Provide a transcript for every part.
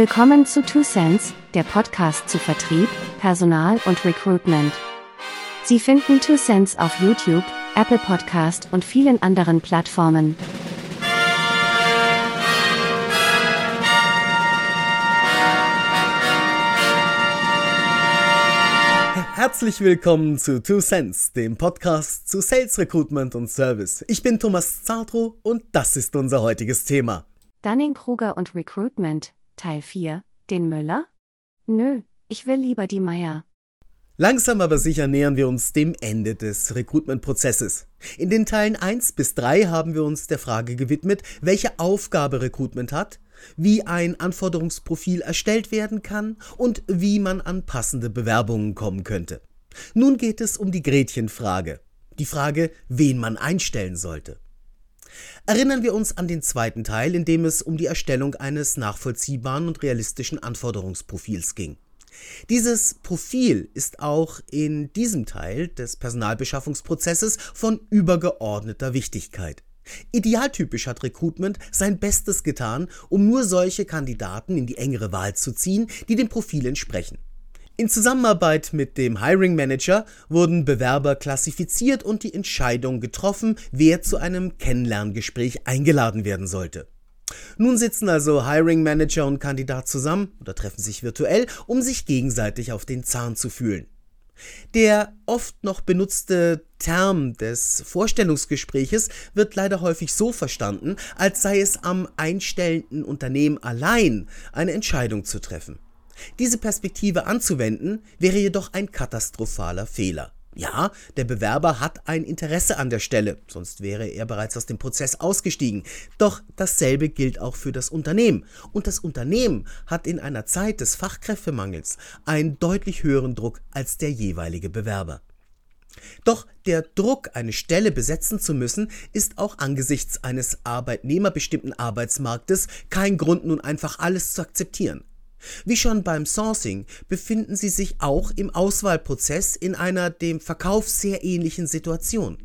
Willkommen zu Two Cents, der Podcast zu Vertrieb, Personal und Recruitment. Sie finden Two Cents auf YouTube, Apple Podcast und vielen anderen Plattformen. Herzlich willkommen zu Two Cents, dem Podcast zu Sales Recruitment und Service. Ich bin Thomas Zartro und das ist unser heutiges Thema. Dunning-Kruger und Recruitment, Teil 4, den Müller? Nö, ich will lieber die Meier. Langsam aber sicher nähern wir uns dem Ende des Recruitment-Prozesses. In den Teilen 1 bis 3 haben wir uns der Frage gewidmet, welche Aufgabe Recruitment hat, wie ein Anforderungsprofil erstellt werden kann und wie man an passende Bewerbungen kommen könnte. Nun geht es um die Gretchenfrage, die Frage, wen man einstellen sollte. Erinnern wir uns an den zweiten Teil, in dem es um die Erstellung eines nachvollziehbaren und realistischen Anforderungsprofils ging. Dieses Profil ist auch in diesem Teil des Personalbeschaffungsprozesses von übergeordneter Wichtigkeit. Idealtypisch hat Recruitment sein Bestes getan, um nur solche Kandidaten in die engere Wahl zu ziehen, die dem Profil entsprechen. In Zusammenarbeit mit dem Hiring Manager wurden Bewerber klassifiziert und die Entscheidung getroffen, wer zu einem Kennenlerngespräch eingeladen werden sollte. Nun sitzen also Hiring Manager und Kandidat zusammen oder treffen sich virtuell, um sich gegenseitig auf den Zahn zu fühlen. Der oft noch benutzte Term des Vorstellungsgespräches wird leider häufig so verstanden, als sei es am einstellenden Unternehmen allein, eine Entscheidung zu treffen. Diese Perspektive anzuwenden, wäre jedoch ein katastrophaler Fehler. Ja, der Bewerber hat ein Interesse an der Stelle, sonst wäre er bereits aus dem Prozess ausgestiegen. Doch dasselbe gilt auch für das Unternehmen. Und das Unternehmen hat in einer Zeit des Fachkräftemangels einen deutlich höheren Druck als der jeweilige Bewerber. Doch der Druck, eine Stelle besetzen zu müssen, ist auch angesichts eines arbeitnehmerbestimmten Arbeitsmarktes kein Grund, nun einfach alles zu akzeptieren. Wie schon beim Sourcing befinden Sie sich auch im Auswahlprozess in einer dem Verkauf sehr ähnlichen Situation.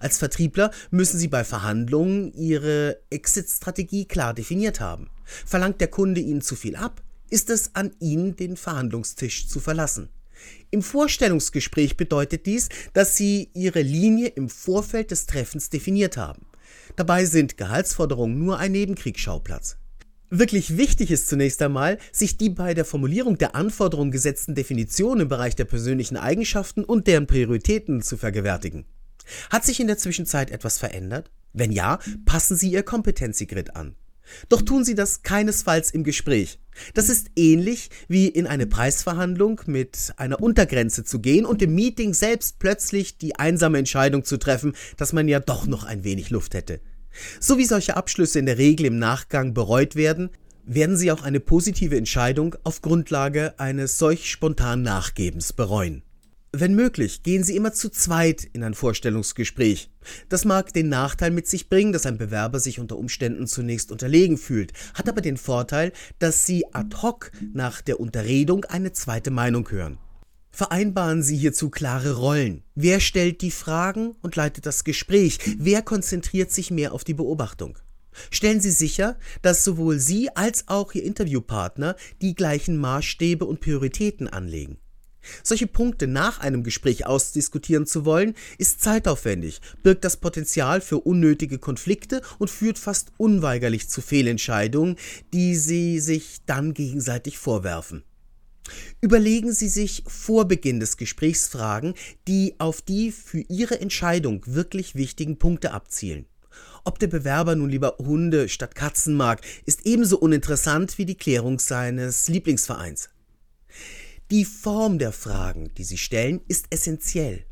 Als Vertriebler müssen Sie bei Verhandlungen Ihre Exit-Strategie klar definiert haben. Verlangt der Kunde Ihnen zu viel ab, ist es an Ihnen, den Verhandlungstisch zu verlassen. Im Vorstellungsgespräch bedeutet dies, dass Sie Ihre Linie im Vorfeld des Treffens definiert haben. Dabei sind Gehaltsforderungen nur ein Nebenkriegsschauplatz. Wirklich wichtig ist zunächst einmal, sich die bei der Formulierung der Anforderungen gesetzten Definitionen im Bereich der persönlichen Eigenschaften und deren Prioritäten zu vergewärtigen. Hat sich in der Zwischenzeit etwas verändert? Wenn ja, passen Sie Ihr Kompetenzigrid an. Doch tun Sie das keinesfalls im Gespräch. Das ist ähnlich wie in eine Preisverhandlung mit einer Untergrenze zu gehen und im Meeting selbst plötzlich die einsame Entscheidung zu treffen, dass man ja doch noch ein wenig Luft hätte. So wie solche Abschlüsse in der Regel im Nachgang bereut werden, werden sie auch eine positive Entscheidung auf Grundlage eines solch spontanen Nachgebens bereuen. Wenn möglich, gehen Sie immer zu zweit in ein Vorstellungsgespräch. Das mag den Nachteil mit sich bringen, dass ein Bewerber sich unter Umständen zunächst unterlegen fühlt, hat aber den Vorteil, dass Sie ad hoc nach der Unterredung eine zweite Meinung hören. Vereinbaren Sie hierzu klare Rollen. Wer stellt die Fragen und leitet das Gespräch? Wer konzentriert sich mehr auf die Beobachtung? Stellen Sie sicher, dass sowohl Sie als auch Ihr Interviewpartner die gleichen Maßstäbe und Prioritäten anlegen. Solche Punkte nach einem Gespräch ausdiskutieren zu wollen, ist zeitaufwendig, birgt das Potenzial für unnötige Konflikte und führt fast unweigerlich zu Fehlentscheidungen, die Sie sich dann gegenseitig vorwerfen. Überlegen Sie sich vor Beginn des Gesprächs Fragen, die auf die für Ihre Entscheidung wirklich wichtigen Punkte abzielen. Ob der Bewerber nun lieber Hunde statt Katzen mag, ist ebenso uninteressant wie die Klärung seines Lieblingsvereins. Die Form der Fragen, die Sie stellen, ist essentiell.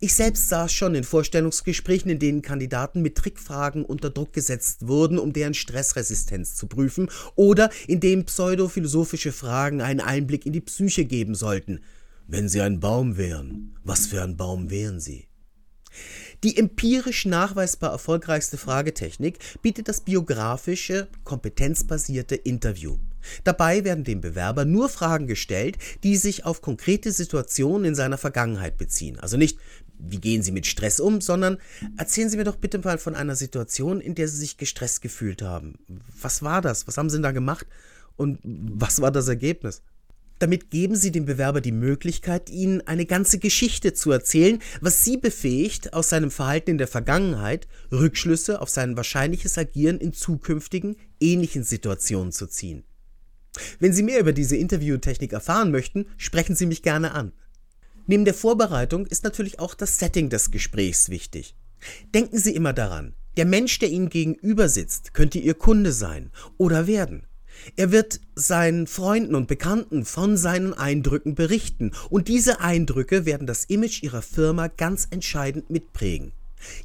Ich selbst saß schon in Vorstellungsgesprächen, in denen Kandidaten mit Trickfragen unter Druck gesetzt wurden, um deren Stressresistenz zu prüfen, oder in denen pseudophilosophische Fragen einen Einblick in die Psyche geben sollten. Wenn Sie ein Baum wären, was für ein Baum wären Sie? Die empirisch nachweisbar erfolgreichste Fragetechnik bietet das biografische, kompetenzbasierte Interview. Dabei werden dem Bewerber nur Fragen gestellt, die sich auf konkrete Situationen in seiner Vergangenheit beziehen. Also nicht, wie gehen Sie mit Stress um, sondern erzählen Sie mir doch bitte mal von einer Situation, in der Sie sich gestresst gefühlt haben. Was war das? Was haben Sie denn da gemacht? Und was war das Ergebnis? Damit geben Sie dem Bewerber die Möglichkeit, Ihnen eine ganze Geschichte zu erzählen, was Sie befähigt, aus seinem Verhalten in der Vergangenheit Rückschlüsse auf sein wahrscheinliches Agieren in zukünftigen ähnlichen Situationen zu ziehen. Wenn Sie mehr über diese Interviewtechnik erfahren möchten, sprechen Sie mich gerne an. Neben der Vorbereitung ist natürlich auch das Setting des Gesprächs wichtig. Denken Sie immer daran, der Mensch, der Ihnen gegenüber sitzt, könnte Ihr Kunde sein oder werden. Er wird seinen Freunden und Bekannten von seinen Eindrücken berichten und diese Eindrücke werden das Image ihrer Firma ganz entscheidend mitprägen.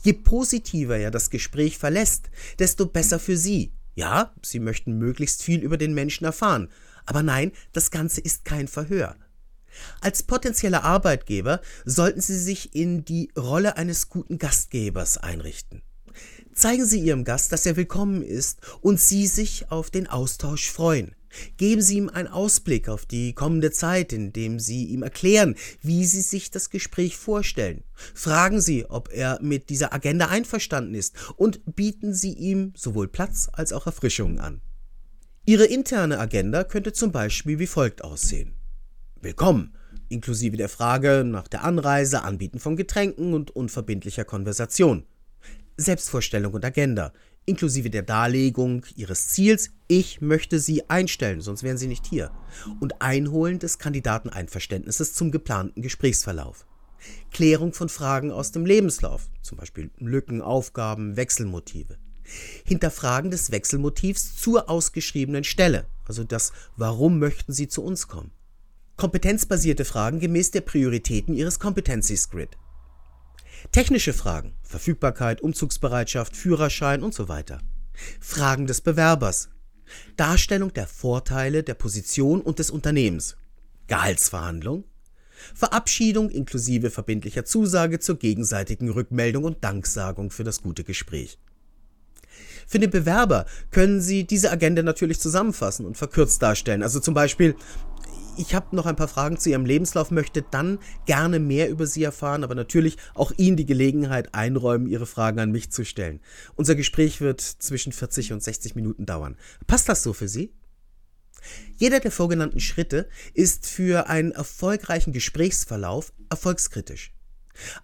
Je positiver er das Gespräch verlässt, desto besser für Sie. Ja, Sie möchten möglichst viel über den Menschen erfahren, aber nein, das Ganze ist kein Verhör. Als potenzieller Arbeitgeber sollten Sie sich in die Rolle eines guten Gastgebers einrichten. Zeigen Sie Ihrem Gast, dass er willkommen ist und Sie sich auf den Austausch freuen. Geben Sie ihm einen Ausblick auf die kommende Zeit, indem Sie ihm erklären, wie Sie sich das Gespräch vorstellen. Fragen Sie, ob er mit dieser Agenda einverstanden ist und bieten Sie ihm sowohl Platz als auch Erfrischungen an. Ihre interne Agenda könnte zum Beispiel wie folgt aussehen. Willkommen, inklusive der Frage nach der Anreise, Anbieten von Getränken und unverbindlicher Konversation. Selbstvorstellung und Agenda, inklusive der Darlegung Ihres Ziels, ich möchte Sie einstellen, sonst wären Sie nicht hier, und Einholen des Kandidateneinverständnisses zum geplanten Gesprächsverlauf. Klärung von Fragen aus dem Lebenslauf, zum Beispiel Lücken, Aufgaben, Wechselmotive. Hinterfragen des Wechselmotivs zur ausgeschriebenen Stelle, also das Warum möchten Sie zu uns kommen. Kompetenzbasierte Fragen gemäß der Prioritäten Ihres Competencies Grid. Technische Fragen, Verfügbarkeit, Umzugsbereitschaft, Führerschein und so weiter. Fragen des Bewerbers. Darstellung der Vorteile der Position und des Unternehmens. Gehaltsverhandlung. Verabschiedung inklusive verbindlicher Zusage zur gegenseitigen Rückmeldung und Danksagung für das gute Gespräch. Für den Bewerber können Sie diese Agenda natürlich zusammenfassen und verkürzt darstellen. Also zum Beispiel, ich habe noch ein paar Fragen zu Ihrem Lebenslauf, möchte dann gerne mehr über Sie erfahren, aber natürlich auch Ihnen die Gelegenheit einräumen, Ihre Fragen an mich zu stellen. Unser Gespräch wird zwischen 40 und 60 Minuten dauern. Passt das so für Sie? Jeder der vorgenannten Schritte ist für einen erfolgreichen Gesprächsverlauf erfolgskritisch.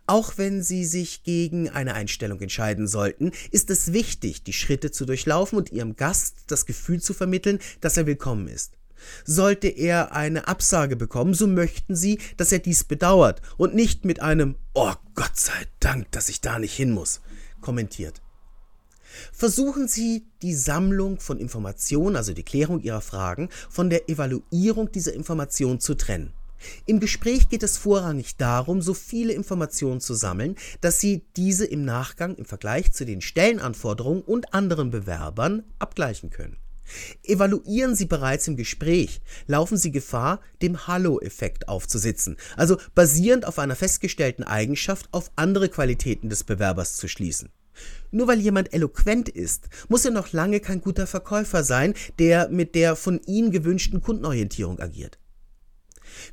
Auch wenn Sie sich gegen eine Einstellung entscheiden sollten, ist es wichtig, die Schritte zu durchlaufen und Ihrem Gast das Gefühl zu vermitteln, dass er willkommen ist. Sollte er eine Absage bekommen, so möchten Sie, dass er dies bedauert und nicht mit einem Oh Gott sei Dank, dass ich da nicht hin muss kommentiert. Versuchen Sie, die Sammlung von Informationen, also die Klärung Ihrer Fragen, von der Evaluierung dieser Informationen zu trennen. Im Gespräch geht es vorrangig darum, so viele Informationen zu sammeln, dass Sie diese im Nachgang im Vergleich zu den Stellenanforderungen und anderen Bewerbern abgleichen können. Evaluieren Sie bereits im Gespräch, laufen Sie Gefahr, dem Hallo-Effekt aufzusitzen, also basierend auf einer festgestellten Eigenschaft auf andere Qualitäten des Bewerbers zu schließen. Nur weil jemand eloquent ist, muss er noch lange kein guter Verkäufer sein, der mit der von Ihnen gewünschten Kundenorientierung agiert.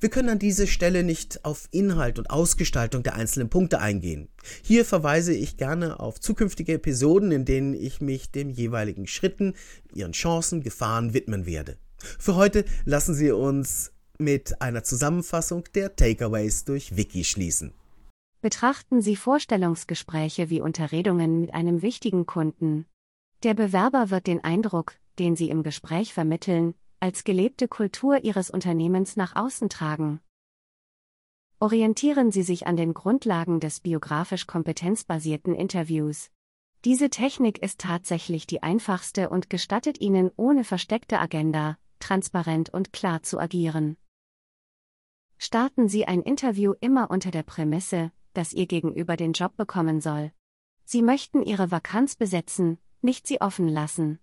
Wir können an dieser Stelle nicht auf Inhalt und Ausgestaltung der einzelnen Punkte eingehen. Hier verweise ich gerne auf zukünftige Episoden, in denen ich mich den jeweiligen Schritten, ihren Chancen, Gefahren widmen werde. Für heute lassen Sie uns mit einer Zusammenfassung der Takeaways durch Wiki schließen. Betrachten Sie Vorstellungsgespräche wie Unterredungen mit einem wichtigen Kunden. Der Bewerber wird den Eindruck, den Sie im Gespräch vermitteln, als gelebte Kultur Ihres Unternehmens nach außen tragen. Orientieren Sie sich an den Grundlagen des biografisch kompetenzbasierten Interviews. Diese Technik ist tatsächlich die einfachste und gestattet Ihnen ohne versteckte Agenda, transparent und klar zu agieren. Starten Sie ein Interview immer unter der Prämisse, dass Ihr Gegenüber den Job bekommen soll. Sie möchten Ihre Vakanz besetzen, nicht sie offen lassen.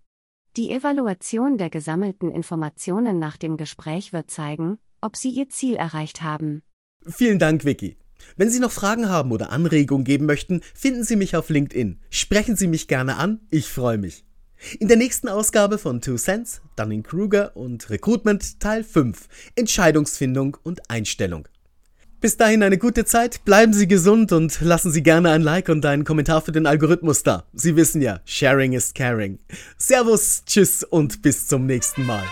Die Evaluation der gesammelten Informationen nach dem Gespräch wird zeigen, ob Sie Ihr Ziel erreicht haben. Vielen Dank, Vicky. Wenn Sie noch Fragen haben oder Anregungen geben möchten, finden Sie mich auf LinkedIn. Sprechen Sie mich gerne an, ich freue mich. In der nächsten Ausgabe von Two Cents, Dunning-Kruger und Recruitment Teil 5 Entscheidungsfindung und Einstellung. Bis dahin eine gute Zeit, bleiben Sie gesund und lassen Sie gerne ein Like und einen Kommentar für den Algorithmus da. Sie wissen ja, Sharing is Caring. Servus, Tschüss und bis zum nächsten Mal.